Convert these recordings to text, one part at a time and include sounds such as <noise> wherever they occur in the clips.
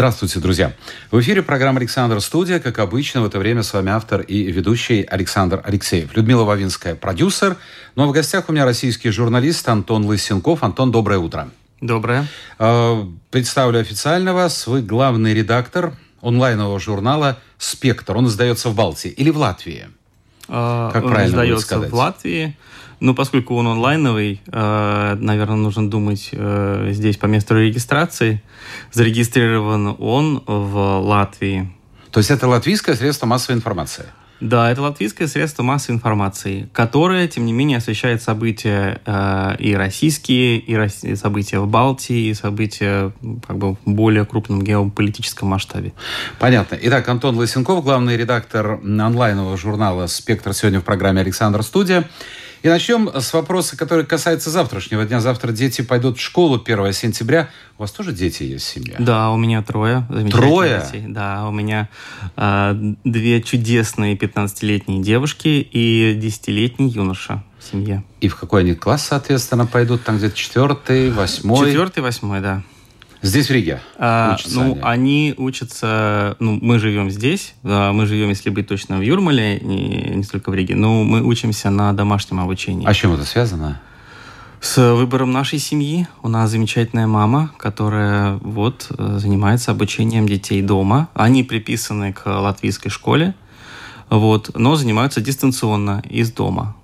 Здравствуйте, друзья. В эфире программа «Александр Студия». Как обычно, в это время с вами автор и ведущий Александр Алексеев. Людмила Вавинская, продюсер. Ну а в гостях у меня российский журналист Антон Лысенков. Антон, доброе утро. Доброе. Э, представлю официально вас. Вы главный редактор онлайнового журнала «Спектр». Он издается в Балтии или в Латвии? Как он правильно издается сказать? в Латвии. Ну, поскольку он онлайновый, э, наверное, нужно думать э, здесь по месту регистрации. Зарегистрирован он в Латвии. То есть это латвийское средство массовой информации? Да, это латвийское средство массовой информации, которое, тем не менее, освещает события э, и российские, и рос... события в Балтии, и события как бы, в более крупном геополитическом масштабе. Понятно. Итак, Антон Лысенков, главный редактор онлайнового журнала «Спектр» сегодня в программе «Александр Студия». И начнем с вопроса, который касается завтрашнего дня. Завтра дети пойдут в школу 1 сентября. У вас тоже дети есть в семье? Да, у меня трое. Трое? Детей. Да, у меня э, две чудесные 15-летние девушки и 10-летний юноша в семье. И в какой они класс, соответственно, пойдут? Там где-то четвертый, восьмой? Четвертый, восьмой, да. Здесь, в Риге? А, ну, они. они учатся... Ну, мы живем здесь. Мы живем, если быть точно, в Юрмале, не, не столько в Риге. Но мы учимся на домашнем обучении. А с чем это связано? С выбором нашей семьи. У нас замечательная мама, которая вот э, занимается обучением детей дома. Они приписаны к латвийской школе, вот, но занимаются дистанционно из дома.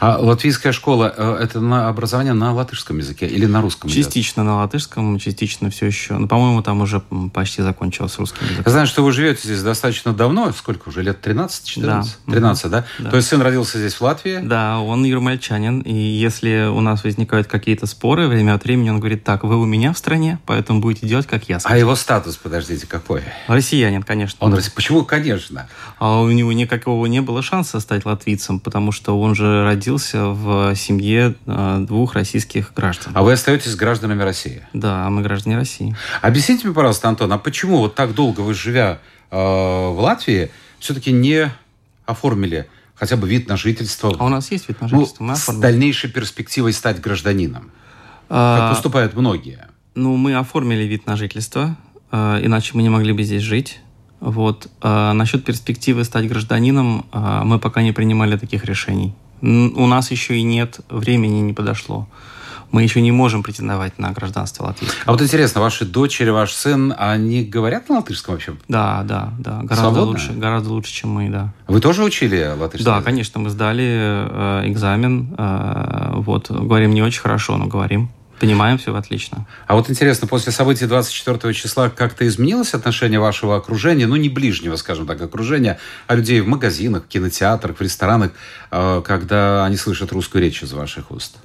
А латвийская школа э, – это на образование на латышском языке или на русском языке? Частично на латышском, частично все еще. Ну, по-моему, там уже почти закончилось русским языком. Я знаю, что вы живете здесь достаточно давно. Сколько уже? Лет 13-14? Да. 13, да? да? То есть сын родился здесь, в Латвии? Да, он юрмальчанин. И если у нас возникают какие-то споры, время от времени он говорит, так, вы у меня в стране, поэтому будете делать, как я скажу. А его статус, подождите, какой? Россиянин, конечно. Он Почему конечно? А у него никакого не было шанса стать латвийцем, потому что он же родился в семье э, двух российских граждан. А вы остаетесь гражданами России? Да, мы граждане России. Объясните мне, пожалуйста, Антон, а почему вот так долго вы, живя э, в Латвии, все-таки не оформили хотя бы вид на жительство? А у нас есть вид на жительство. Ну, с дальнейшей перспективой стать гражданином, а, как поступают многие. Ну, мы оформили вид на жительство, э, иначе мы не могли бы здесь жить. Вот. А насчет перспективы стать гражданином а, мы пока не принимали таких решений. У нас еще и нет, времени не подошло. Мы еще не можем претендовать на гражданство латвийское. А вот интересно, ваши дочери, ваш сын, они говорят на латышском вообще? Да, да, да. Гораздо лучше, гораздо лучше, чем мы, да. Вы тоже учили латышский? Да, конечно, мы сдали э, экзамен. Э, вот, говорим не очень хорошо, но говорим. Понимаем, все отлично. А вот интересно, после событий 24 числа как-то изменилось отношение вашего окружения, ну не ближнего, скажем так, окружения, а людей в магазинах, в кинотеатрах, в ресторанах, э, когда они слышат русскую речь из ваших уст?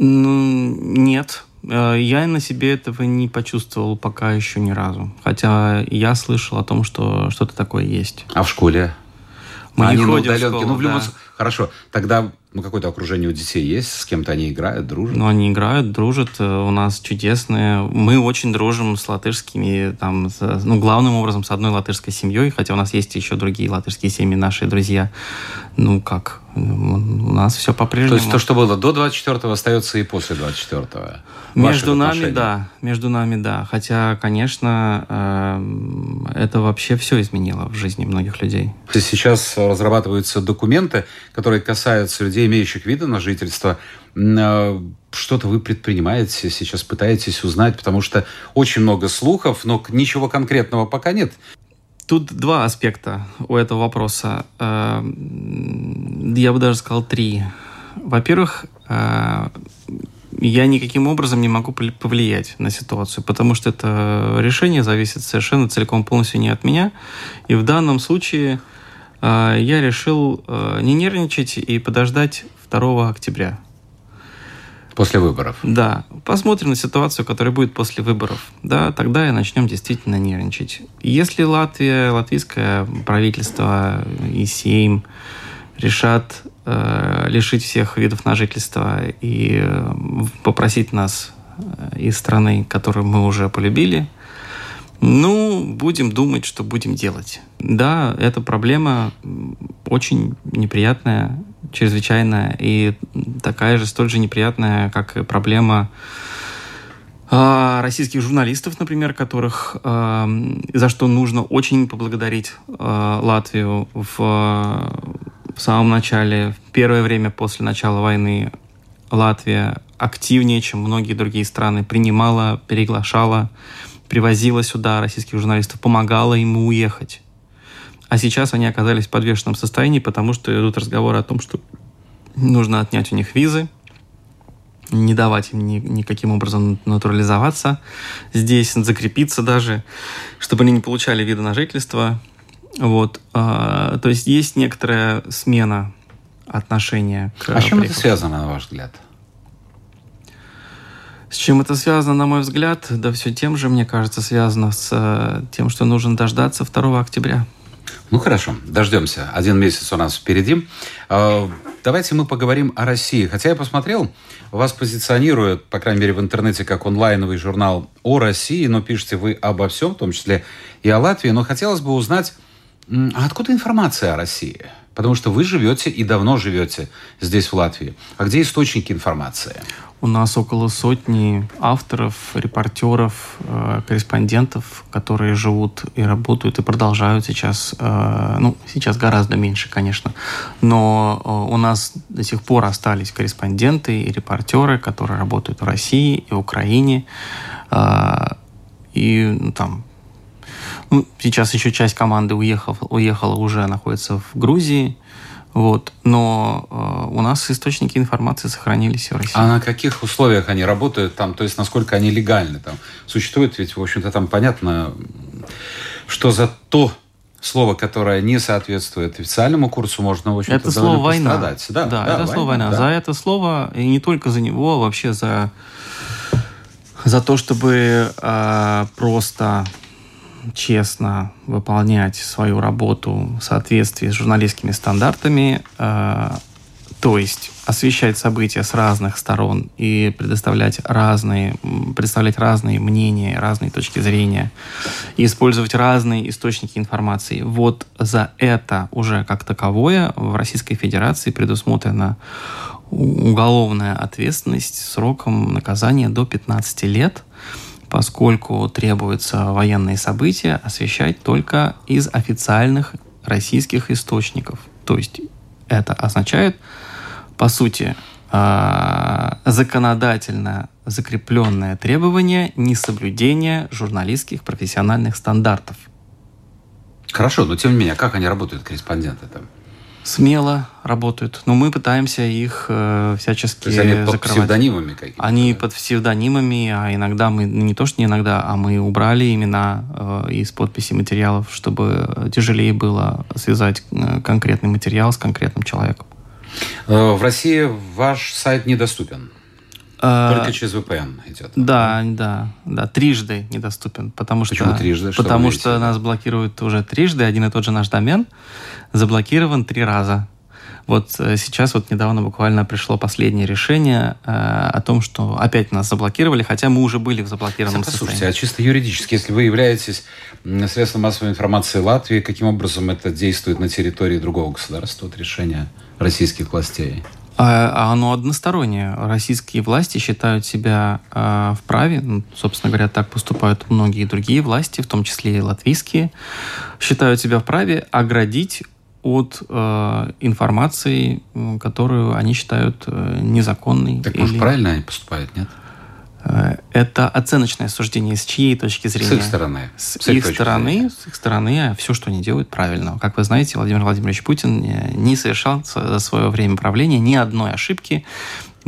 Ну, нет. Э, я на себе этого не почувствовал пока еще ни разу. Хотя я слышал о том, что что-то такое есть. А в школе? Мы а не ходим в школу, ну, в любом... да. Хорошо, тогда ну, какое-то окружение у детей есть, с кем-то они играют, дружат? Ну, они играют, дружат, э, у нас чудесные. Мы очень дружим с латышскими, там, с, ну, главным образом с одной латышской семьей, хотя у нас есть еще другие латышские семьи, наши друзья. Ну, как, у нас все по-прежнему. То есть то, что было до 24-го, остается и после 24-го? Между нами, да. Между нами, да. Хотя, конечно, э, это вообще все изменило в жизни многих людей. Сейчас разрабатываются документы, которые касаются людей, имеющих виды на жительство. Э, что-то вы предпринимаете, сейчас пытаетесь узнать, потому что очень много слухов, но ничего конкретного пока нет. Тут два аспекта у этого вопроса. Э, я бы даже сказал три. Во-первых, э, я никаким образом не могу повлиять на ситуацию, потому что это решение зависит совершенно целиком полностью не от меня. И в данном случае э, я решил не нервничать и подождать 2 октября. После выборов. Да. Посмотрим на ситуацию, которая будет после выборов. Да, тогда и начнем действительно нервничать. Если Латвия, латвийское правительство и Сейм решат э, лишить всех видов на жительство и э, попросить нас э, из страны, которую мы уже полюбили, ну, будем думать, что будем делать. Да, эта проблема очень неприятная, чрезвычайная, и такая же, столь же неприятная, как и проблема э, российских журналистов, например, которых э, за что нужно очень поблагодарить э, Латвию в, в самом начале, в первое время после начала войны Латвия активнее, чем многие другие страны, принимала, приглашала привозила сюда российских журналистов, помогала ему уехать. А сейчас они оказались в подвешенном состоянии, потому что идут разговоры о том, что нужно отнять у них визы, не давать им ни, никаким образом натурализоваться здесь, закрепиться даже, чтобы они не получали вида на жительство. Вот. А, то есть есть некоторая смена отношения к... А с чем это связано, на ваш взгляд? С чем это связано, на мой взгляд? Да все тем же, мне кажется, связано с э, тем, что нужно дождаться 2 октября. Ну хорошо, дождемся. Один месяц у нас впереди. А, давайте мы поговорим о России. Хотя я посмотрел, вас позиционируют, по крайней мере, в интернете, как онлайновый журнал о России, но пишете вы обо всем, в том числе и о Латвии. Но хотелось бы узнать, а откуда информация о России? Потому что вы живете и давно живете здесь, в Латвии. А где источники информации? У нас около сотни авторов, репортеров, э, корреспондентов, которые живут и работают и продолжают сейчас. Э, ну, сейчас гораздо меньше, конечно. Но э, у нас до сих пор остались корреспонденты и репортеры, которые работают в России и Украине. И ну, там ну, сейчас еще часть команды уехала, уехала уже находится в Грузии. Вот. Но э, у нас источники информации сохранились в России. А на каких условиях они работают там? То есть насколько они легальны там? Существует ведь, в общем-то, там понятно, что за то слово, которое не соответствует официальному курсу, можно, в общем-то, Это слово «война». Да, да, да, это война, слово «война». Да. За это слово, и не только за него, а вообще за, за то, чтобы э, просто честно выполнять свою работу в соответствии с журналистскими стандартами, э, то есть освещать события с разных сторон и предоставлять разные, представлять разные мнения, разные точки зрения, и использовать разные источники информации. Вот за это уже как таковое в Российской Федерации предусмотрена уголовная ответственность сроком наказания до 15 лет – поскольку требуется военные события освещать только из официальных российских источников. То есть это означает, по сути, а, законодательно закрепленное требование несоблюдения журналистских профессиональных стандартов. Хорошо, но тем не менее, как они работают, корреспонденты там? Смело работают. Но мы пытаемся их э, всячески То есть они под закрывать. псевдонимами какими-то? Они под псевдонимами, а иногда мы, не то что не иногда, а мы убрали имена э, из подписи материалов, чтобы тяжелее было связать э, конкретный материал с конкретным человеком. Э, в России ваш сайт недоступен? А, Только через VPN идет. Да, да, да, трижды недоступен, потому что Почему трижды? Что потому что нас блокируют уже трижды, один и тот же наш домен заблокирован три раза. Вот э, сейчас вот недавно буквально пришло последнее решение э, о том, что опять нас заблокировали, хотя мы уже были в заблокированном Послушайте, состоянии. а чисто юридически, если вы являетесь средством массовой информации Латвии, каким образом это действует на территории другого государства, от решения российских властей? А, а оно одностороннее. Российские власти считают себя э, вправе, ну, собственно говоря, так поступают многие другие власти, в том числе и латвийские, считают себя вправе оградить от э, информации, которую они считают э, незаконной. Так, или... может, правильно они поступают, нет? Э, это оценочное суждение с чьей точки зрения? С их стороны. С, с их стороны, зрения. с их стороны, все, что они делают, правильно. Как вы знаете, Владимир Владимирович Путин не совершал за свое время правления ни одной ошибки,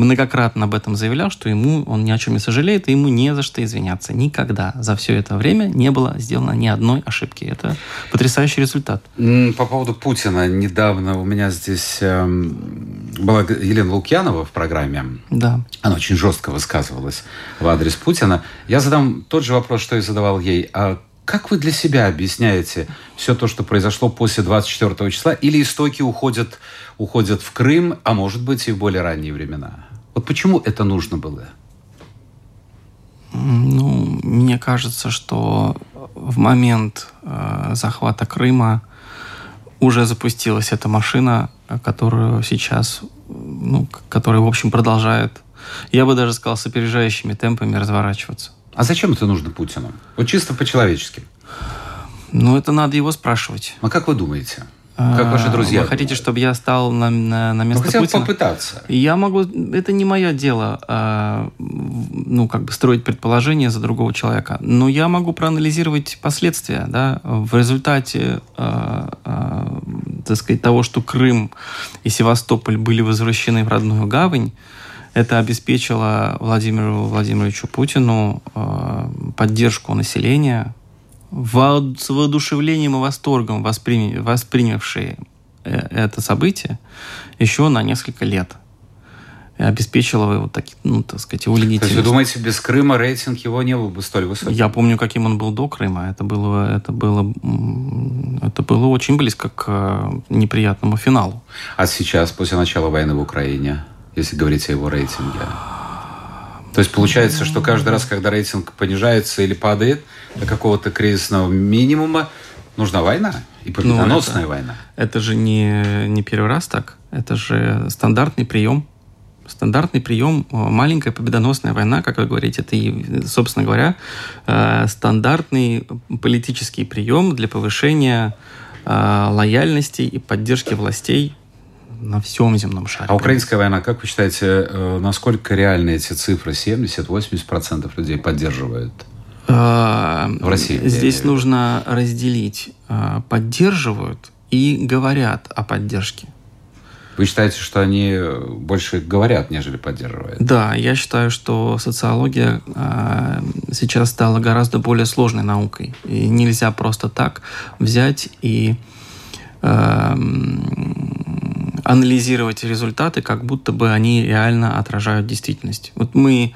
многократно об этом заявлял, что ему он ни о чем не сожалеет, и ему не за что извиняться. Никогда за все это время не было сделано ни одной ошибки. Это потрясающий результат. По поводу Путина. Недавно у меня здесь эм, была Елена Лукьянова в программе. Да. Она очень жестко высказывалась в адрес Путина. Я задам тот же вопрос, что и задавал ей. А Как вы для себя объясняете все то, что произошло после 24 числа? Или истоки уходят, уходят в Крым, а может быть и в более ранние времена? Вот почему это нужно было? Ну, мне кажется, что в момент э, захвата Крыма уже запустилась эта машина, которую сейчас, ну, которая, в общем, продолжает, я бы даже сказал, с опережающими темпами разворачиваться. А зачем это нужно Путину? Вот чисто по-человечески. Ну, это надо его спрашивать. А как вы думаете? Как ваши друзья? Вы хотите, чтобы я стал на, на, на место ну, хотя бы Путина? попытаться. Я могу... Это не мое дело, а, ну, как бы строить предположения за другого человека. Но я могу проанализировать последствия, да. В результате, а, а, так сказать, того, что Крым и Севастополь были возвращены в родную гавань, это обеспечило Владимиру Владимировичу Путину а, поддержку населения, во- с воодушевлением и восторгом воспри- воспринявшие э, это событие еще на несколько лет. И обеспечило его, так, ну, так сказать, его То есть вы легитимность. думаете, без Крыма рейтинг его не был бы столь высокий? Я помню, каким он был до Крыма. Это было, это было, это было очень близко к э, неприятному финалу. А сейчас, после начала войны в Украине, если говорить о его рейтинге? То есть получается, что каждый раз, когда рейтинг понижается или падает до какого-то кризисного минимума, нужна война. И победоносная это- война. Это же не, не первый раз так. Это же стандартный прием. Стандартный прием, э, маленькая победоносная война, как вы говорите, это, и, собственно говоря, э, стандартный политический прием для повышения э, лояльности и поддержки властей на всем земном шаре. А украинская война, как вы считаете, э, насколько реальны эти цифры? 70-80% людей поддерживают? Э, В России, Здесь нужно разделить. э, Поддерживают и говорят о поддержке. Вы считаете, что они больше говорят, нежели поддерживают? Да, я считаю, что социология э, сейчас стала гораздо более сложной наукой. И нельзя просто так взять и э, м, анализировать результаты, как будто бы они реально отражают действительность. Вот мы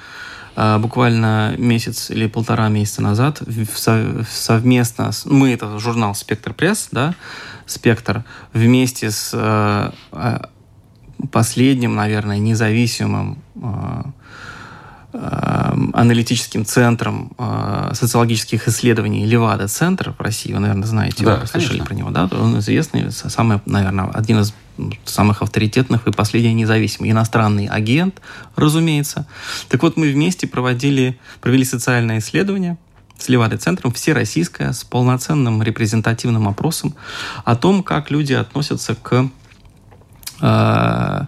э, буквально месяц или полтора месяца назад совместно, с- мы это журнал «Спектр пресс», да, «Спектр», вместе с э, э, последним, наверное, независимым аналитическим центром э, социологических исследований Левада-центр в России. Вы, наверное, знаете, Да, вы слышали про него, да? Он известный, самый, наверное, один из самых авторитетных и последний независимый иностранный агент, разумеется. Так вот, мы вместе проводили, провели социальное исследование с Левадой-центром, всероссийское, с полноценным репрезентативным опросом о том, как люди относятся к э,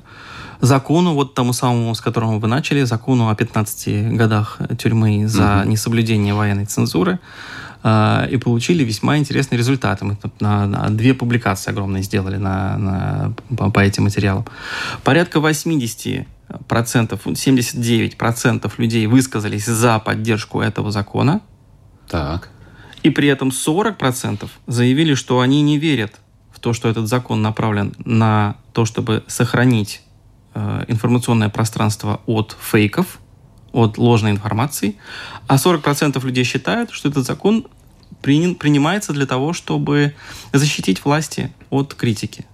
закону, вот тому самому, с которого вы начали, закону о 15 годах тюрьмы за несоблюдение военной цензуры, э, и получили весьма интересные результаты. Мы на, на две публикации огромные сделали на, на- по, по этим материалам. Порядка 80 процентов, 79 процентов людей высказались за поддержку этого закона, Так. и при этом 40% заявили, что они не верят в то, что этот закон направлен на то, чтобы сохранить информационное пространство от фейков, от ложной информации, а 40% людей считают, что этот закон принимается для того, чтобы защитить власти от критики.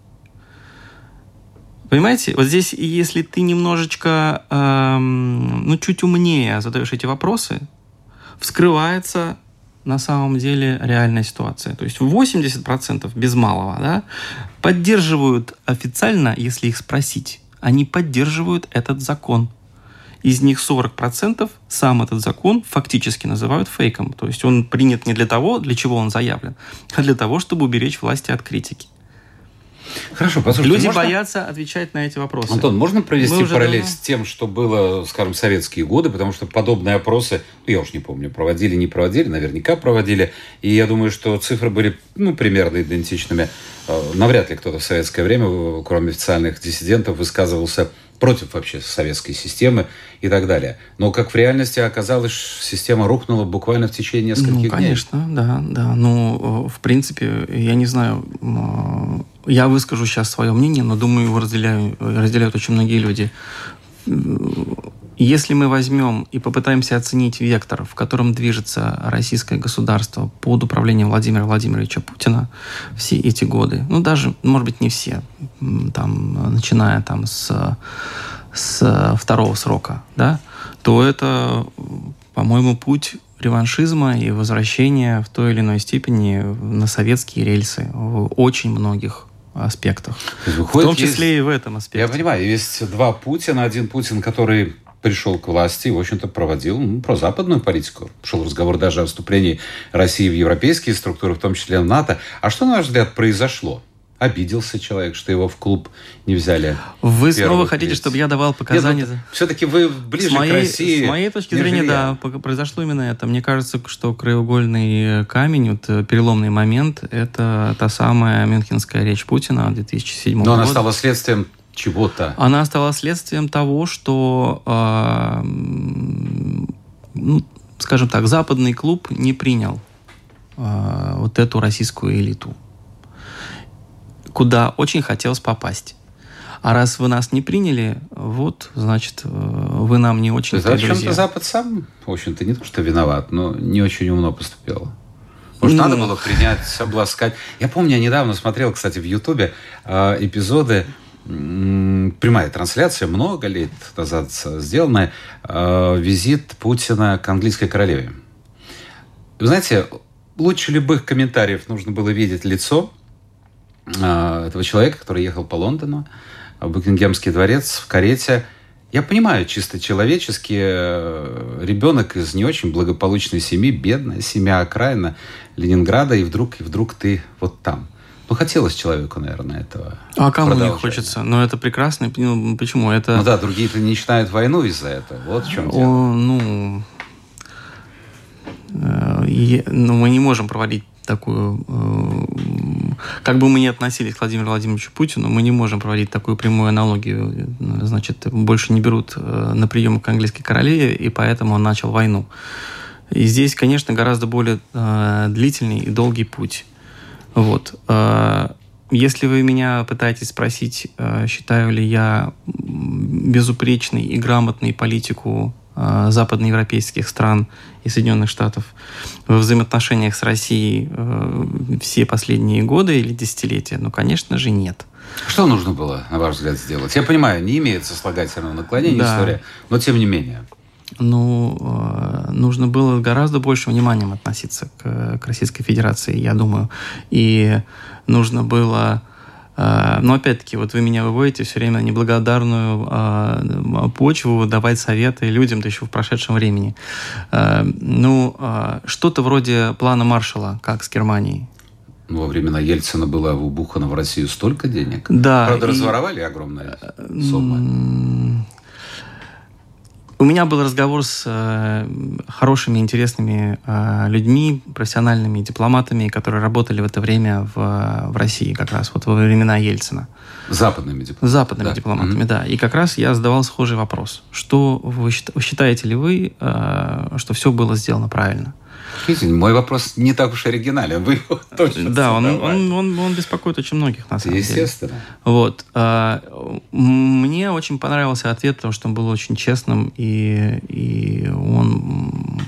Понимаете, вот здесь, если ты немножечко, эм, ну, чуть умнее задаешь эти вопросы, вскрывается на самом деле реальная ситуация. То есть 80% без малого да, поддерживают официально, если их спросить, они поддерживают этот закон. Из них 40% сам этот закон фактически называют фейком. То есть он принят не для того, для чего он заявлен, а для того, чтобы уберечь власти от критики. Хорошо, послушайте, Люди можно- боятся отвечать на эти вопросы. Антон, можно провести параллель давно- с тем, что было, скажем, в советские годы, потому что подобные опросы, ну, я уж не помню, проводили, не проводили, наверняка проводили, и я думаю, что цифры были, ну, примерно идентичными. Э, Навряд ли кто-то в советское время, э, кроме официальных диссидентов, высказывался против вообще советской системы и так далее. Но как в реальности оказалось, система рухнула буквально в течение нескольких Ну, дней. конечно, да, да. Ну, э, в принципе, я не знаю, э, я выскажу сейчас свое мнение, но думаю, его разделяю, разделяют очень многие люди. Если мы возьмем и попытаемся оценить вектор, в котором движется российское государство под управлением Владимира Владимировича Путина все эти годы, ну даже, может быть, не все, там, начиная там с, с второго срока, да, то это, по-моему, путь реваншизма и возвращения в той или иной степени на советские рельсы в очень многих аспектах. Выходит, в том числе есть, и в этом аспекте. Я понимаю, есть два Путина. Один Путин, который пришел к власти и, в общем-то, проводил ну, прозападную политику. Шел разговор даже о вступлении России в европейские структуры, в том числе в НАТО. А что, на ваш взгляд, произошло? обиделся человек, что его в клуб не взяли. Вы снова хотите, лиц. чтобы я давал показания? Нет, ну, все-таки вы ближе с моей, к России. С моей точки зрения, да, произошло именно это. Мне кажется, что краеугольный камень, вот э, переломный момент, это та самая Мюнхенская речь Путина 2007 года. Но она стала следствием чего-то. Она стала следствием того, что, э, ну, скажем так, западный клуб не принял э, вот эту российскую элиту куда очень хотелось попасть. А раз вы нас не приняли, вот, значит, э, вы нам не очень То есть, чем-то Запад сам, в общем-то, не то, что виноват, но не очень умно поступил. Может, ну, надо было принять, обласкать. Я помню, я недавно смотрел, кстати, в Ютубе э, эпизоды, прямая трансляция, много лет назад сделанная, э, визит Путина к английской королеве. Вы знаете, лучше любых комментариев нужно было видеть лицо а, этого человека, который ехал по Лондону, в Букингемский дворец, в карете. Я понимаю, чисто человечески, э, ребенок из не очень благополучной семьи, бедная семья, окраина Ленинграда, и вдруг, и вдруг ты вот там. Ну, хотелось человеку, наверное, этого. А кому не хочется? Но это прекрасно. Ну, почему? Это... Ну да, другие-то не начинают войну из-за этого. Вот в чем дело. О, ну, э, ну, мы не можем проводить такую... Э, как бы мы ни относились к Владимиру Владимировичу Путину, мы не можем проводить такую прямую аналогию. Значит, больше не берут э, на прием к английской королеве, и поэтому он начал войну. И здесь, конечно, гораздо более э, длительный и долгий путь. Вот. Э, если вы меня пытаетесь спросить, э, считаю ли я безупречной и грамотной политику Э, западноевропейских стран и Соединенных Штатов во взаимоотношениях с Россией все последние годы или десятилетия? Ну, конечно же, нет. Что нужно было, на ваш взгляд, сделать? Я понимаю, не имеет сослагательного наклонения да. история, но тем не менее. Ну, э, нужно было гораздо больше вниманием относиться к, к Российской Федерации, я думаю. И нужно было а, но опять-таки, вот вы меня выводите все время на неблагодарную э, почву, давать советы людям, да еще в прошедшем времени. Э, ну, э, что-то вроде плана Маршала, как с Германией. Ну, во времена Ельцина было вбухано в Россию столько денег. Да. Правда, и... разворовали огромные суммы. У меня был разговор с э, хорошими, интересными э, людьми, профессиональными дипломатами, которые работали в это время в, в России, как раз вот во времена Ельцина. Западными дипломатами. Западными да. дипломатами, mm-hmm. да. И как раз я задавал схожий вопрос. Что вы считаете ли вы, э, что все было сделано правильно? Видите, мой вопрос не так уж оригинален. Вы его <laughs> точно Да, он, он, он, он беспокоит очень многих, на самом Естественно. деле. Вот. А, мне очень понравился ответ, потому что он был очень честным, и, и он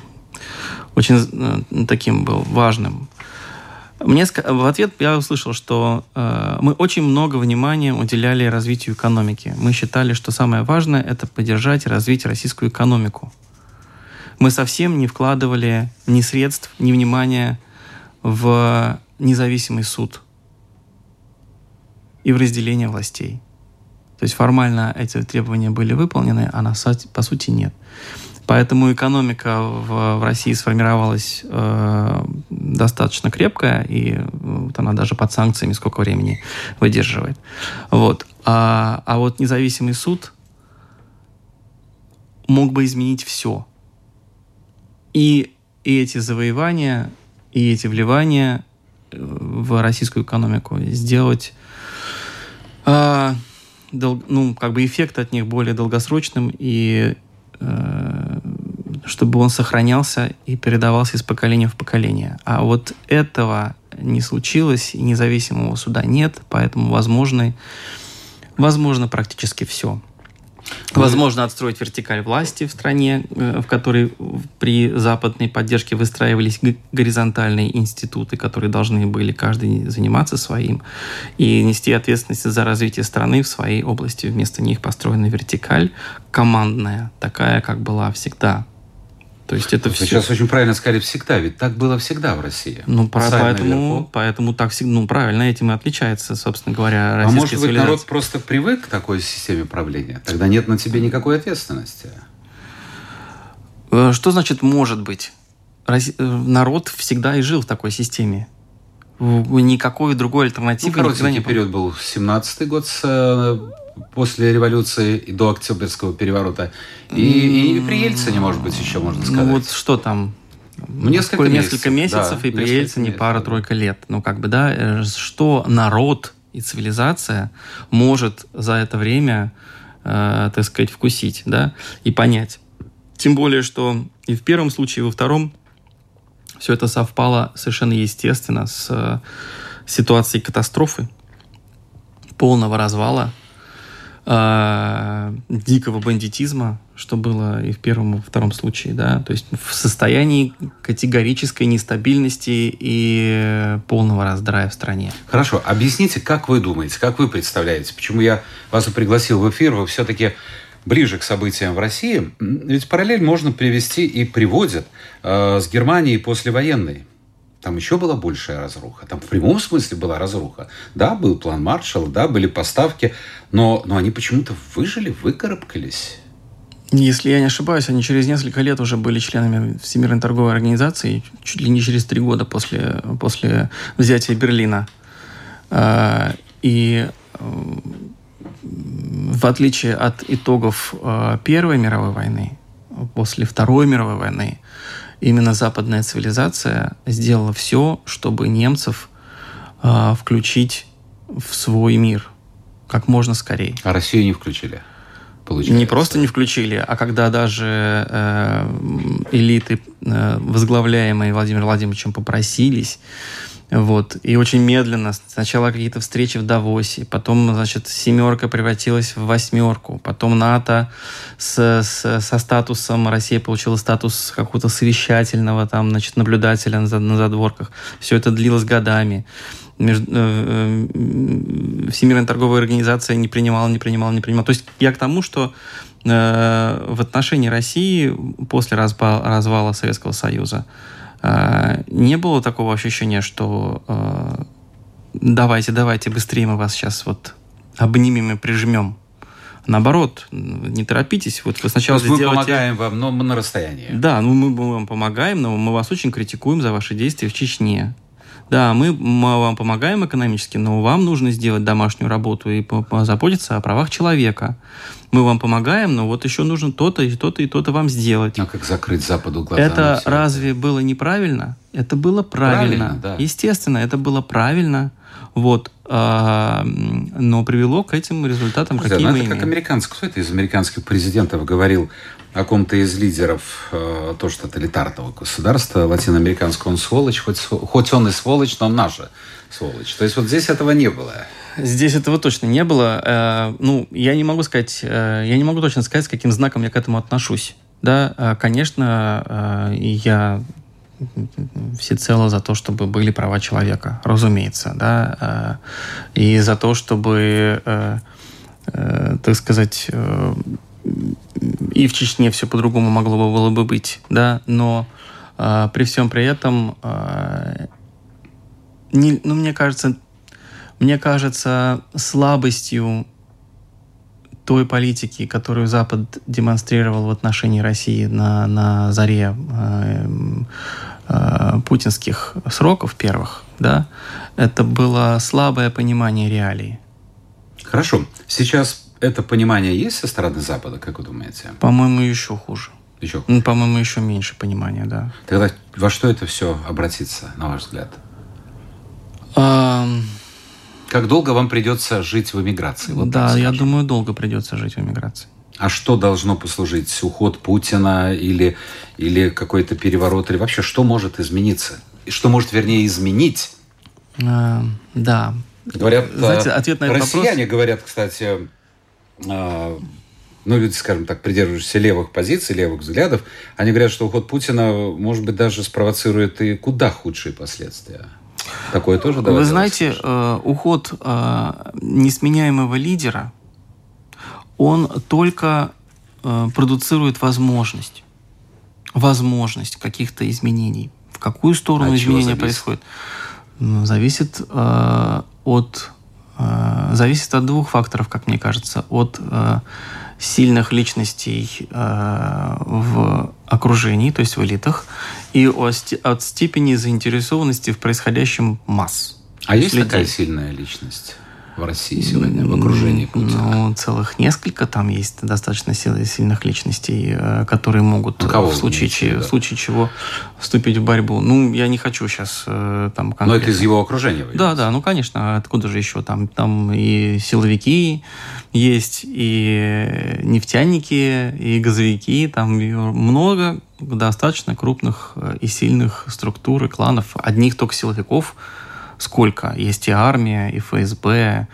очень э, таким был важным. Мне в ответ я услышал, что э, мы очень много внимания уделяли развитию экономики. Мы считали, что самое важное – это поддержать и развить российскую экономику мы совсем не вкладывали ни средств, ни внимания в независимый суд и в разделение властей. То есть формально эти требования были выполнены, а на по сути нет. Поэтому экономика в, в России сформировалась э, достаточно крепкая, и вот она даже под санкциями сколько времени выдерживает. Вот. А, а вот независимый суд мог бы изменить все. И, и эти завоевания, и эти вливания э, в российскую экономику сделать э, дол, ну, как бы эффект от них более долгосрочным и э, чтобы он сохранялся и передавался из поколения в поколение. А вот этого не случилось, и независимого суда нет, поэтому возможно, возможно практически все. Возможно, отстроить вертикаль власти в стране, э, в которой при западной поддержке выстраивались горизонтальные институты, которые должны были каждый заниматься своим и нести ответственность за развитие страны в своей области. Вместо них построена вертикаль командная, такая, как была всегда то есть это Вы все... сейчас очень правильно сказали всегда, ведь так было всегда в России. Ну, про, поэтому, поэтому так всегда, ну, правильно, этим и отличается, собственно говоря, российская А может быть, народ просто привык к такой системе правления? Тогда нет на тебе никакой ответственности. Э, что значит «может быть»? Э, народ всегда и жил в такой системе. Никакой другой альтернативы ну, коротенький не период был 17-й год с э, после революции и до Октябрьского переворота. И, и при Ельцине, может быть, еще можно ну сказать. Ну вот что там? Ну, несколько, несколько месяцев, месяцев да, и при Ельцине пара-тройка лет. Ну, как бы, да, э, что народ и цивилизация может за это время, э, так сказать, вкусить, да, и понять. Тем более, что и в первом случае, и во втором все это совпало совершенно естественно с э, ситуацией катастрофы, полного развала э, дикого бандитизма, что было и в первом, и во втором случае, да, то есть в состоянии категорической нестабильности и полного раздрая в стране. Хорошо, объясните, как вы думаете, как вы представляете, почему я вас пригласил в эфир, вы все-таки ближе к событиям в России, ведь параллель можно привести и приводят э, с Германией послевоенной. Там еще была большая разруха. Там в прямом смысле была разруха. Да, был план Маршалла, да, были поставки, но, но они почему-то выжили, выкарабкались. Если я не ошибаюсь, они через несколько лет уже были членами Всемирной торговой организации, чуть ли не через три года после, после взятия Берлина. А, и в отличие от итогов а, Первой мировой войны, после Второй мировой войны, именно западная цивилизация сделала все, чтобы немцев э, включить в свой мир как можно скорее. А Россию не включили? Получается. Не просто не включили, а когда даже э, элиты, э, возглавляемые Владимиром Владимировичем, попросились вот. И очень медленно. Сначала какие-то встречи в Давосе, потом, значит, семерка превратилась в восьмерку, потом НАТО с, с, со статусом, Россия получила статус какого-то совещательного, там, значит, наблюдателя на, на задворках. Все это длилось годами. Между, э, э, Всемирная торговая организация не принимала, не принимала, не принимала. То есть я к тому, что э, в отношении России после развала, развала Советского Союза не было такого ощущения, что а, давайте, давайте, быстрее мы вас сейчас вот обнимем и прижмем. Наоборот, не торопитесь. Вот вы сначала То есть сделаете... мы помогаем вам, но мы на расстоянии. Да, ну мы, мы вам помогаем, но мы вас очень критикуем за ваши действия в Чечне. Да, мы, мы вам помогаем экономически, но вам нужно сделать домашнюю работу и позаботиться о правах человека. Мы вам помогаем, но вот еще нужно то-то и то-то и то-то вам сделать. А как закрыть Западу глаза? Это разве это? было неправильно? Это было правильно. правильно да. Естественно, это было правильно. Вот. А, но привело к этим результатам, какие ну мы это имеем. как американцы. Кто это из американских президентов говорил о ком-то из лидеров э, тоже тоталитарного государства латиноамериканского, он сволочь, хоть, хоть он и сволочь, но он наша сволочь. То есть вот здесь этого не было. Здесь этого точно не было. Э, ну, я не могу сказать, э, я не могу точно сказать, с каким знаком я к этому отношусь. Да, э, конечно, э, я всецело за то, чтобы были права человека, разумеется, да, э, и за то, чтобы, э, э, так сказать, и в Чечне все по-другому могло бы было бы быть, да, но при всем при этом, не, ну, мне кажется, мне кажется, слабостью той политики, которую Запад демонстрировал в отношении России на, на заре э, э, путинских сроков первых, да, это было слабое понимание реалий. Хорошо. Сейчас это понимание есть со стороны Запада, как вы думаете? По-моему, еще хуже. Еще хуже? Ну, по-моему, еще меньше понимания, да. Тогда во что это все обратится, на ваш взгляд? Как долго вам придется жить в эмиграции? Вот да, я думаю, долго придется жить в эмиграции. А что должно послужить? Уход Путина или, или какой-то переворот? Или вообще что может измениться? И что может, вернее, изменить? А, да. Говорят, Знаете, ответ на этот россияне вопрос... говорят, кстати, а, ну, люди, скажем так, придерживающиеся левых позиций, левых взглядов, они говорят, что уход Путина, может быть, даже спровоцирует и куда худшие последствия. Такое тоже Вы знаете, э, уход э, несменяемого лидера, он только э, продуцирует возможность, возможность каких-то изменений. В какую сторону а изменения происходит? Ну, зависит э, от э, зависит от двух факторов, как мне кажется, от э, сильных личностей э, в окружении, то есть в элитах, и от степени заинтересованности в происходящем масс. А есть людей. такая сильная личность? В России сегодня, в окружении Путина? Ну, целых несколько. Там есть достаточно сильных личностей, э, которые могут ну, кого в, случае, че, в случае чего вступить в борьбу. Ну, я не хочу сейчас э, там конкретно. Но это из его окружения? Вы да, да, ну, конечно. Откуда же еще? Там, там и силовики есть, и нефтяники, и газовики. Там много достаточно крупных э, и сильных структур и кланов. Одних только силовиков – сколько. Есть и армия, и ФСБ,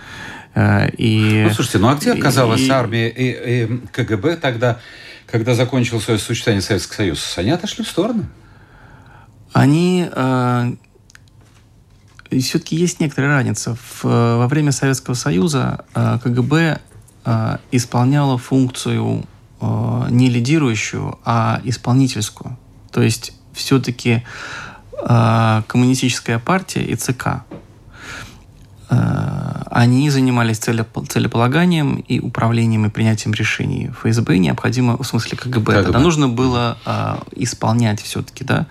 э, и... Ну, слушайте, ну а где оказалась и, армия и, и КГБ тогда, когда закончил свое существование Советский Союз? Они отошли в сторону. Они... Э, все-таки есть некоторая разница. В, во время Советского Союза э, КГБ э, исполняла функцию э, не лидирующую, а исполнительскую. То есть все-таки коммунистическая партия и ЦК, э, они занимались целеполаганием и управлением и принятием решений. ФСБ необходимо, в смысле КГБ, КГБ. тогда нужно было э, исполнять все-таки, да.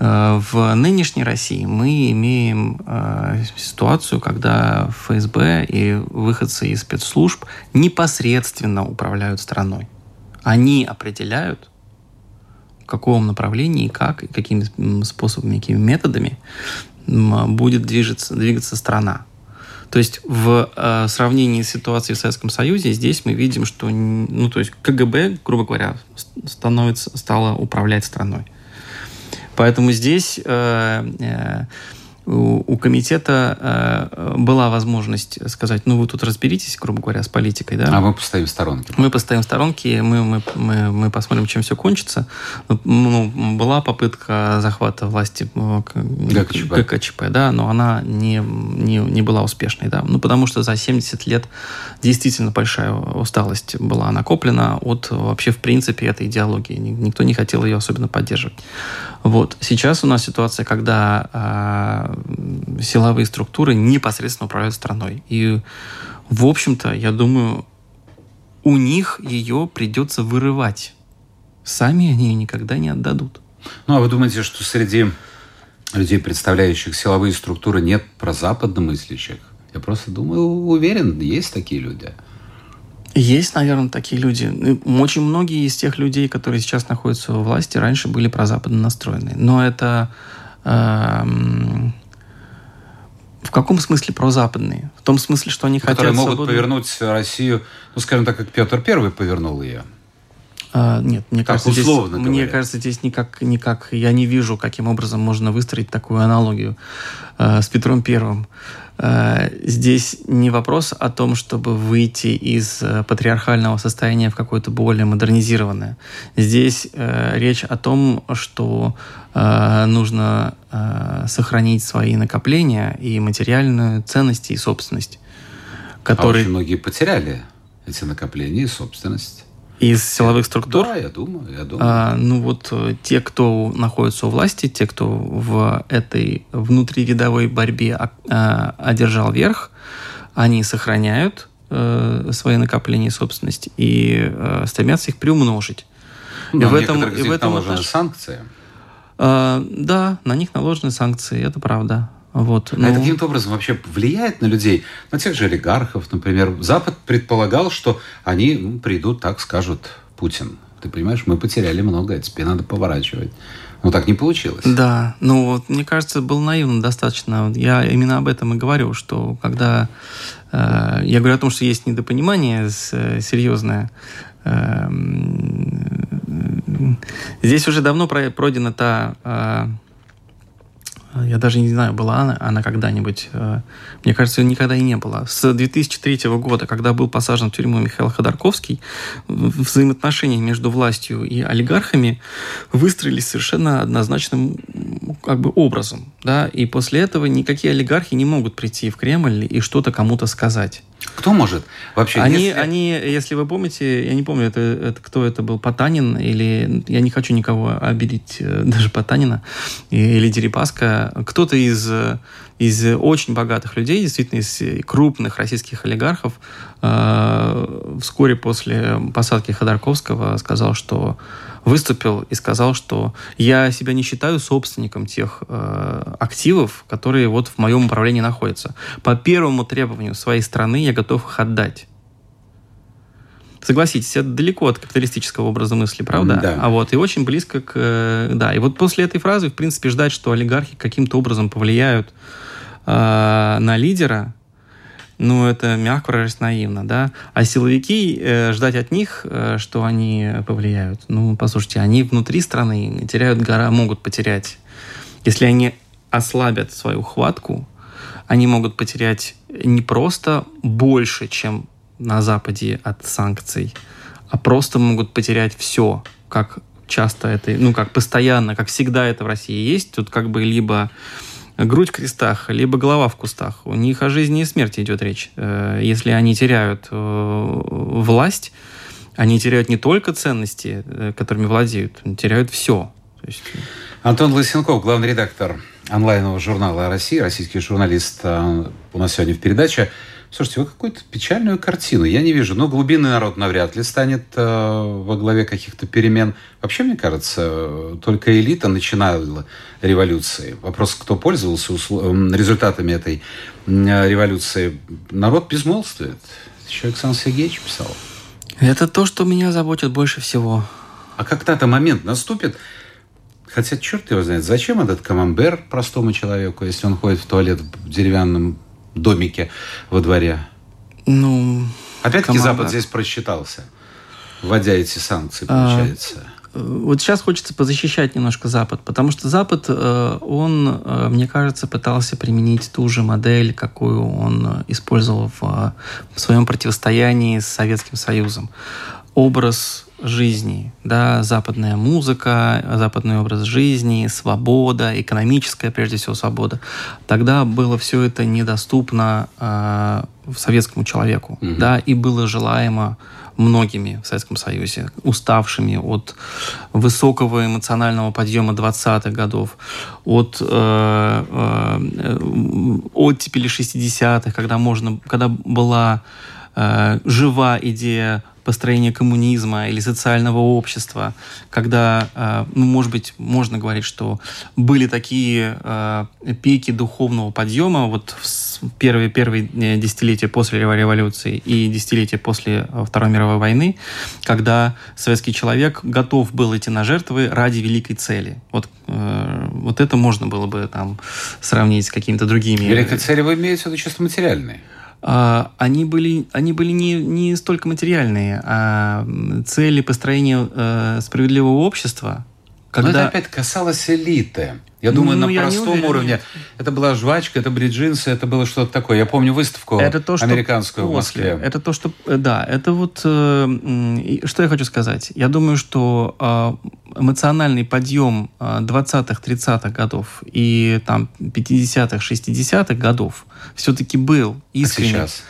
В нынешней России мы имеем э, ситуацию, когда ФСБ и выходцы из спецслужб непосредственно управляют страной. Они определяют, каком направлении, как, и какими способами, какими методами будет движется, двигаться страна. То есть в э, сравнении с ситуацией в Советском Союзе здесь мы видим, что ну, то есть КГБ, грубо говоря, становится, стало управлять страной. Поэтому здесь э, э, у, у комитета э, была возможность сказать, ну вы тут разберитесь, грубо говоря, с политикой, да? А мы поставим в сторонке. Мы поставим в сторонке, мы, мы, мы, мы посмотрим, чем все кончится. Ну, была попытка захвата власти э, ГКЧП, ГКЧП да, но она не, не, не была успешной, да. Ну, потому что за 70 лет действительно большая усталость была накоплена от вообще, в принципе, этой идеологии. Никто не хотел ее особенно поддерживать. Вот. Сейчас у нас ситуация, когда а, силовые структуры непосредственно управляют страной. И, в общем-то, я думаю, у них ее придется вырывать. Сами они ее никогда не отдадут. Ну, а вы думаете, что среди людей, представляющих силовые структуры, нет прозападномыслящих? Я просто думаю, уверен, есть такие люди. Есть, наверное, такие люди. Очень многие из тех людей, которые сейчас находятся у власти, раньше были прозападно настроены. Но это э, в каком смысле прозападные? В том смысле, что они Которые хотят... могут свободу... повернуть Россию, ну, скажем так, как Петр Первый повернул ее. А, нет, мне так кажется, здесь, мне кажется, здесь никак, никак, я не вижу, каким образом можно выстроить такую аналогию э, с Петром Первым. Э, здесь не вопрос о том, чтобы выйти из э, патриархального состояния в какое-то более модернизированное. Здесь э, речь о том, что э, нужно э, сохранить свои накопления и материальную ценность и собственность, которые... А очень многие потеряли эти накопления и собственность. Из силовых структур? Да, я думаю, я думаю. А, ну вот э, те, кто находится у власти, те, кто в этой внутривидовой борьбе а, а, одержал верх, они сохраняют э, свои накопления собственности и э, стремятся их приумножить. Ну, и в этом, и в этом наложены санкции. А, да, на них наложены санкции, это правда. Вот, ну... А это каким-то образом вообще влияет на людей, на тех же олигархов, например. Запад предполагал, что они ну, придут, так скажут Путин. Ты понимаешь, мы потеряли много, а теперь надо поворачивать. Но так не получилось. Да, ну вот, мне кажется, был наивно достаточно. Я именно об этом и говорю, что когда э, я говорю о том, что есть недопонимание э, серьезное, э, здесь уже давно пройдена та э, Я даже не знаю, была она, она когда-нибудь. Э, мне кажется, никогда и не было. С 2003 года, когда был посажен в тюрьму Михаил Ходорковский, взаимоотношения между властью и олигархами выстроились совершенно однозначным как бы образом. Да? И после этого никакие олигархи не могут прийти в Кремль и что-то кому-то сказать. Кто может вообще? Они, если... они, если вы помните, я не помню, это, это кто это был, Потанин или я не хочу никого обидеть, э, <laughs> даже Потанина или Дерипаска, кто-то из из очень богатых людей, действительно из крупных российских олигархов, э, вскоре после посадки Ходорковского сказал, что выступил и сказал, что я себя не считаю собственником тех э, активов, которые вот в моем управлении находятся. По первому требованию своей страны я готов их отдать. Согласитесь, это далеко от капиталистического образа мысли, правда? Да. А вот и очень близко к... Э, да, и вот после этой фразы, в принципе, ждать, что олигархи каким-то образом повлияют э, на лидера, ну, это, мягко выражаясь, наивно, да. А силовики, э, ждать от них, э, что они повлияют, ну, послушайте, они внутри страны теряют гора, могут потерять. Если они ослабят свою хватку, они могут потерять не просто больше, чем на Западе от санкций, а просто могут потерять все, как часто это, ну, как постоянно, как всегда это в России есть. Тут как бы либо грудь в крестах, либо голова в кустах. У них о жизни и смерти идет речь. Э, если они теряют э, власть, они теряют не только ценности, э, которыми владеют, теряют все. есть... Антон Лысенков, главный редактор онлайнового журнала «Россия», российский журналист, у нас сегодня в передаче. Слушайте, вы какую-то печальную картину. Я не вижу. Но глубинный народ навряд ли станет э, во главе каких-то перемен. Вообще, мне кажется, только элита начинала революции. Вопрос, кто пользовался усл- результатами этой революции. Народ безмолвствует. Еще Александр Сергеевич писал. Это то, что меня заботит больше всего. А когда-то момент наступит, Хотя черт его знает, зачем этот камамбер простому человеку, если он ходит в туалет в деревянном домике во дворе? Ну, Опять-таки Запад здесь просчитался, вводя эти санкции, а, получается. А, вот сейчас хочется позащищать немножко Запад, потому что Запад, э, он, э, мне кажется, пытался применить ту же модель, какую он использовал в, в своем противостоянии с Советским Союзом. Образ жизни, да, западная музыка, западный образ жизни, свобода, экономическая, прежде всего, свобода. Тогда было все это недоступно э, советскому человеку, угу. да, и было желаемо многими в Советском Союзе, уставшими от высокого эмоционального подъема 20-х годов, от э, э, оттепели 60-х, когда можно, когда была э, жива идея построения коммунизма или социального общества, когда, э, ну, может быть, можно говорить, что были такие э, пики духовного подъема вот в первые, первые э, десятилетия после революции и десятилетия после Второй мировой войны, когда советский человек готов был идти на жертвы ради великой цели. Вот, вот это можно было бы там сравнить с какими-то другими... Великой цели вы имеете в виду чисто материальной? А, они были, они были не, не столько материальные, а цели построения э, справедливого общества. Когда... Но это опять касалось элиты. Я думаю, ну, на простом уровне. Это была жвачка, это были джинсы, это было что-то такое. Я помню выставку это то, что американскую после. в Москве. Это то, что... Э, да, это вот... Э, что я хочу сказать? Я думаю, что э, эмоциональный подъем 20-х, 30-х годов и там 50-х, 60-х годов все-таки был искренний. А сейчас?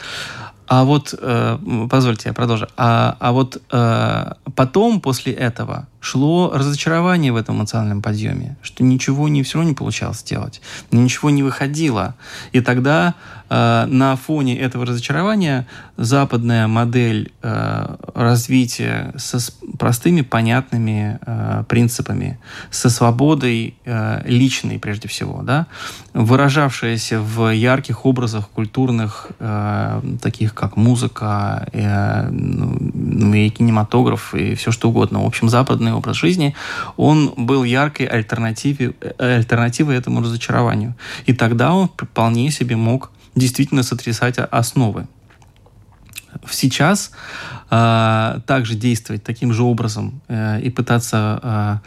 А вот, э, позвольте, я продолжу. А, а вот э, потом, после этого, шло разочарование в этом эмоциональном подъеме, что ничего не все равно не получалось сделать, ничего не выходило. И тогда э, на фоне этого разочарования западная модель э, развития со простыми, понятными э, принципами, со свободой э, личной прежде всего, да, выражавшаяся в ярких образах культурных, э, таких как музыка, э, ну, и кинематограф, и все что угодно. В общем, спортивный образ жизни, он был яркой альтернативой, э, альтернативой этому разочарованию. И тогда он вполне себе мог действительно сотрясать основы. Сейчас э, также действовать таким же образом э, и пытаться э,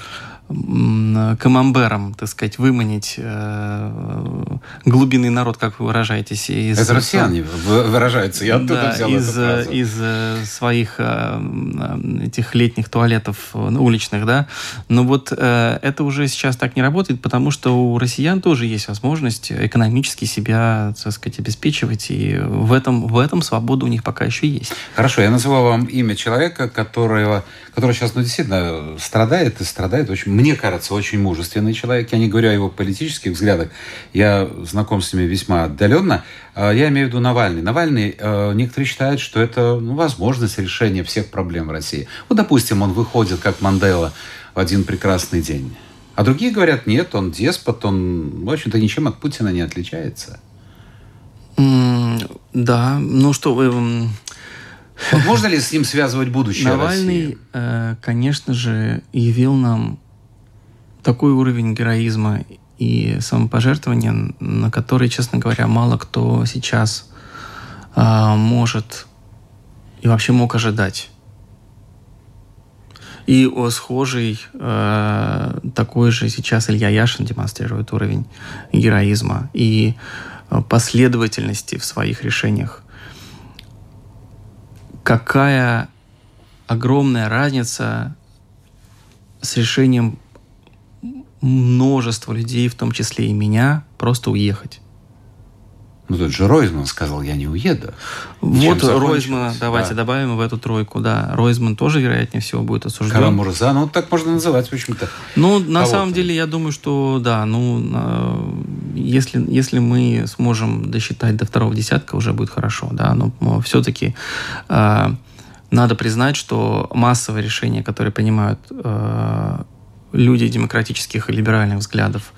камамбером, так сказать, выманить э, глубинный народ, как вы выражаетесь. Из, это россияне выражаются, я оттуда да, взял из, фразу. из э, своих э, этих летних туалетов уличных, да. Но вот э, это уже сейчас так не работает, потому что у россиян тоже есть возможность экономически себя, так сказать, обеспечивать, и в этом, в этом свобода у них пока еще есть. Хорошо, я назову вам имя человека, которого, который сейчас, ну, действительно страдает и страдает очень мне кажется, очень мужественный человек. Я не говорю о его политических взглядах. Я знаком с ними весьма отдаленно. А, я имею в виду Навальный. Навальный, э, некоторые считают, что это ну, возможность решения всех проблем в России. Вот, допустим, он выходит, как Мандела, в один прекрасный день. А другие говорят, нет, он деспот, он, в общем-то, ничем от Путина не отличается. Mm, да, ну что вы... Вот можно ли с ним связывать будущее Навальный, России? Э, конечно же, явил нам такой уровень героизма и самопожертвования, на который, честно говоря, мало кто сейчас а, может и вообще мог ожидать. И о, схожий э, такой же сейчас Илья Яшин демонстрирует уровень героизма и последовательности в своих решениях. Какая огромная разница с решением множество людей, в том числе и меня, просто уехать. Ну, тут же Ройзман сказал, я не уеду. Вот Ройзмана давайте да. добавим в эту тройку, да. Ройзман тоже, вероятнее всего, будет осужден. Карамурза, ну, так можно называть, в общем-то. Ну, на самом деле, я думаю, что, да, ну, если, если мы сможем досчитать до второго десятка, уже будет хорошо, да, но все-таки э, надо признать, что массовые решения, которые принимают э, люди демократических и либеральных взглядов,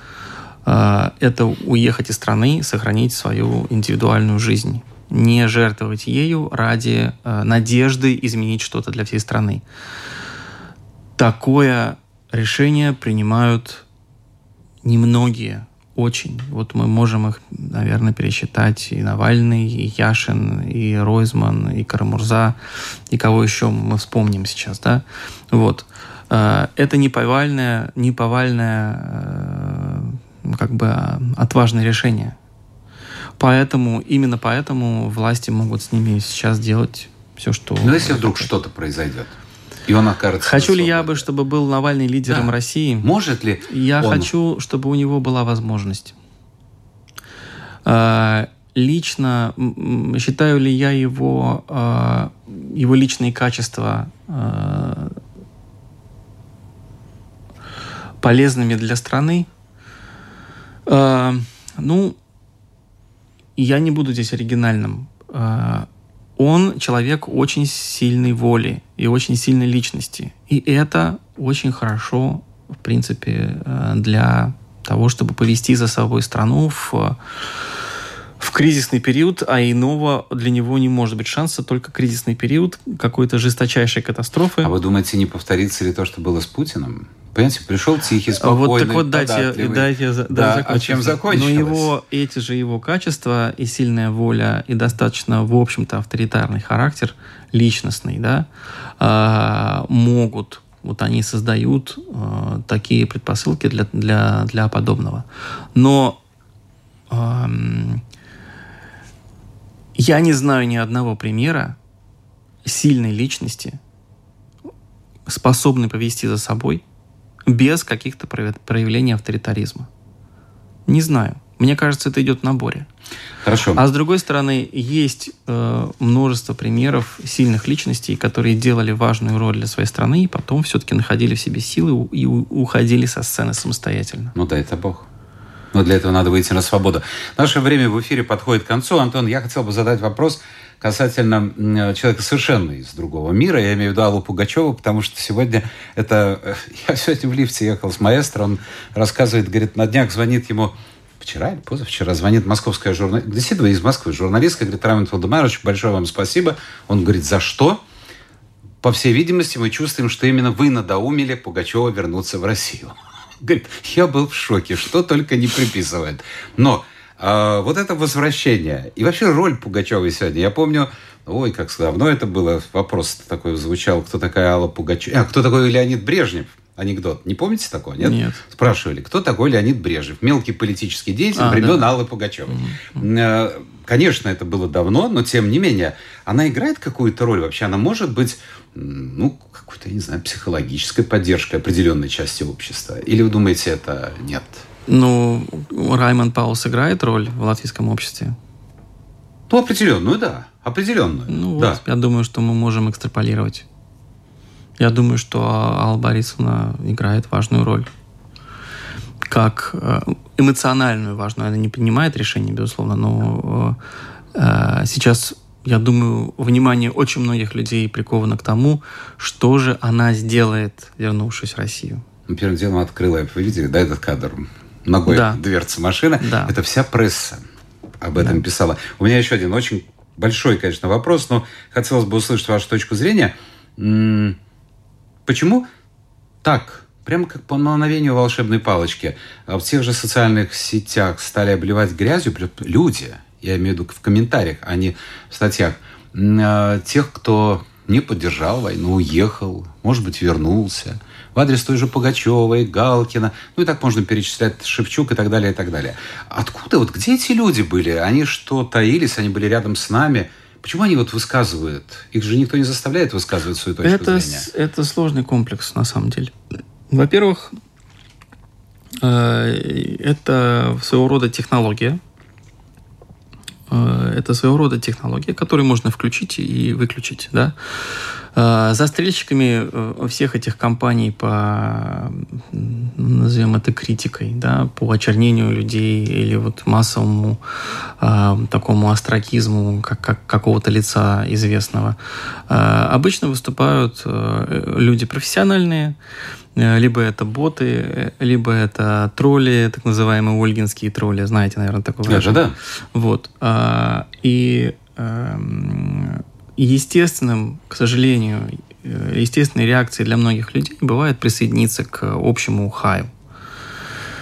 э, это уехать из страны, сохранить свою индивидуальную жизнь, не жертвовать ею ради э, надежды изменить что-то для всей страны. Такое решение принимают немногие, очень. Вот мы можем их, наверное, пересчитать и Навальный, и Яшин, и Ройзман, и Карамурза, и кого еще мы вспомним сейчас, да. Вот. Э, это не повальное, не повальное э, как бы отважное решение. Поэтому, именно поэтому власти могут с ними сейчас делать все, что... Но если вдруг что-то произойдет, и он окажется... Хочу ли я бы, чтобы был Навальный лидером да. России? Может ли Я он... хочу, чтобы у него была возможность. Э, лично считаю ли я его, его личные качества полезными для страны. Э, ну, я не буду здесь оригинальным. Э, он человек очень сильной воли и очень сильной личности. И это очень хорошо, в принципе, э, для того, чтобы повести за собой страну в, в кризисный период, а иного для него не может быть шанса, только кризисный период какой-то жесточайшей катастрофы. А вы думаете, не повторится ли то, что было с Путиным? Понимаете, пришел тихий, спокойный, Вот так вот дайте, дайте, да, да а чем закончилось? Но его, эти же его качества и сильная воля, и достаточно, в общем-то, авторитарный характер, личностный, да, э, могут, вот они создают э, такие предпосылки для, для, для подобного. Но э, я не знаю ни одного примера сильной личности, способной повести за собой – без каких-то проявлений авторитаризма. Не знаю. Мне кажется, это идет в наборе. Хорошо. А с другой стороны, есть э, множество примеров сильных личностей, которые делали важную роль для своей страны и потом все-таки находили в себе силы и уходили со сцены самостоятельно. Ну да, это Бог. Но для этого надо выйти на свободу. Наше время в эфире подходит к концу. Антон, я хотел бы задать вопрос касательно человека совершенно из другого мира. Я имею в виду Аллу Пугачеву, потому что сегодня это... Э, я сегодня в лифте ехал с маэстро, он рассказывает, говорит, на днях звонит ему вчера или позавчера звонит московская журналистка, действительно из Москвы журналистка, говорит, Рамин Владимирович, большое вам спасибо. Он говорит, за что? По всей видимости, мы чувствуем, что именно вы надоумили Пугачева вернуться в Россию. <laughs> Говорит, я был в шоке, что только не приписывает. Но вот это возвращение и вообще роль Пугачевой сегодня. Я помню, ой, как давно это было, вопрос такой звучал, кто такая Алла Пугачева, а кто такой Леонид Брежнев. анекдот. Не помните такого, нет? Нет. Спрашивали, кто такой Леонид Брежнев? Мелкий политический деятель А, времен да. Аллы Пугачевой. Э, Конечно, это было давно, но тем не менее, она играет какую-то роль вообще? Она может быть, ну, какой-то, я не знаю, психологической поддержкой определенной части общества? Или вы думаете, это нет? Ну, Раймонд Паулс играет роль в латвийском обществе. Ну, определенную, да. Определенную. Ну, да. вот, я думаю, что мы можем экстраполировать. Я думаю, что Алла Борисовна играет важную роль. Как э, эмоциональную важную. Она не принимает решения, безусловно, но э, сейчас, я думаю, внимание очень многих людей приковано к тому, что же она сделает, вернувшись в Россию. Ну, Первым делом открыла, вы видели, да, этот кадр? Ногой Да. дверца машины. Да. Это вся пресса об этом писала. У меня еще один очень большой, конечно, вопрос, но хотелось бы услышать вашу точку зрения. Почему так, прямо как по мановению волшебной палочки, а в тех же социальных сетях стали обливать грязью люди, я имею в виду в комментариях, а не в статьях, а, тех, кто не поддержал войну, уехал, может быть, вернулся, в адрес той же Пугачевой, Галкина, ну и так можно перечислять Шевчук и так далее, и так далее. Откуда, вот где эти люди были? Они что, таились, они были рядом с нами? Почему они вот высказывают? Их же никто не заставляет высказывать свою точку это, зрения. это сложный комплекс, на самом деле. Во-первых, э, это своего рода технология. Э, Это своего рода технология, которую можно включить и выключить. Да? Э, Застрельщиками э, всех этих компаний по, назовем это критикой, да, по очернению людей или вот массовому э, такому остракизму как, как какого-то лица известного, э, обычно выступают э, люди профессиональные, э, либо это боты, либо это тролли, так называемые ольгинские тролли, знаете, наверное, такое выражение. да. Вот. а, И эм, естественным, к сожалению, э, естественной реакцией для многих людей бывает присоединиться к общему хаю.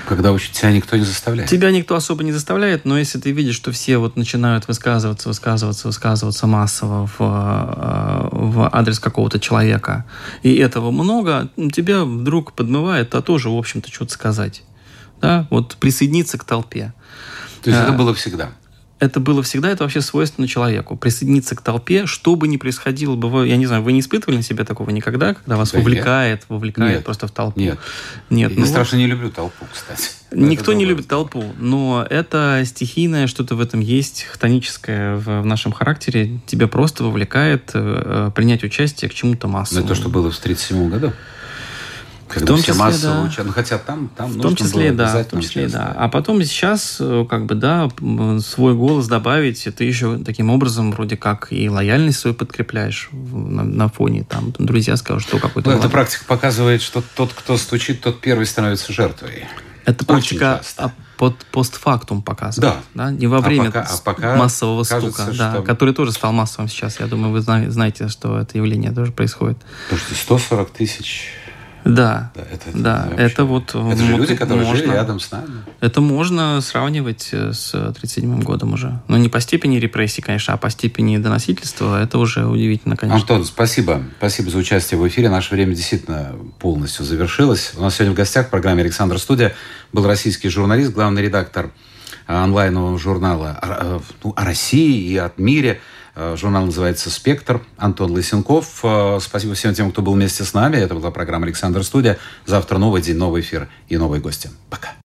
Когда уж тебя никто не заставляет. Тебя никто особо не заставляет, но если ты видишь, что все вот начинают высказываться, высказываться, высказываться массово в, э, в адрес какого-то человека, и этого много, тебя вдруг подмывает, а тоже, в общем-то, что-то сказать. Да? Вот присоединиться к толпе. То есть это А, было всегда. Это было всегда, это вообще свойственно человеку. Присоединиться к толпе, что бы ни происходило бы, вы- я не знаю, вы не испытывали на себе такого никогда, когда вас Да нет. вовлекает, вовлекает Нет. просто в толпу? Нет. Нет. Я ну вот страшно не люблю толпу, кстати. <laughs> Никто Это не любит толпу, но это стихийное, что-то в этом есть, хтоническое в, в нашем характере. Тебя просто вовлекает э, э, принять участие к чему-то Но массовому. это то, что было в 1937 году. Когда том все числе, массово да. учат. Ну, хотя там, там В том числе, да, в том числе, да. А потом сейчас, э, как бы, да, свой голос добавить, ты еще таким образом вроде как и лояльность свою подкрепляешь в- на, на фоне, там, друзья скажут, что какой-то... Ну, эта практика показывает, что тот, кто стучит, тот первый становится жертвой. Это практика а, под постфактум показывает. Да. Не во А время пока- а пока массового кажется, стука, да, что- который тоже стал массовым сейчас. Я думаю, вы зна- знаете, что это явление тоже происходит. Слушайте, 140 тысяч. Да, Да, это, да, вообще- это вот... Это же люди, которые жили можно- рядом с нами. Это можно сравнивать э, с 1937 годом уже. Но не по степени репрессий, конечно, а по степени доносительства. Это уже удивительно, конечно. Антон, спасибо. Спасибо за участие в эфире. Наше время действительно полностью завершилось. У нас сегодня в гостях в программе «Александр Студия» был российский журналист, главный редактор э, онлайнового журнала э, ну, о России и от мире. Э, Журнал называется «Спектр». Антон Лысенков. Э, Спасибо всем тем, кто был вместе с нами. Это была программа «Александр Студия». Завтра новый день, новый эфир и новые гости. Пока.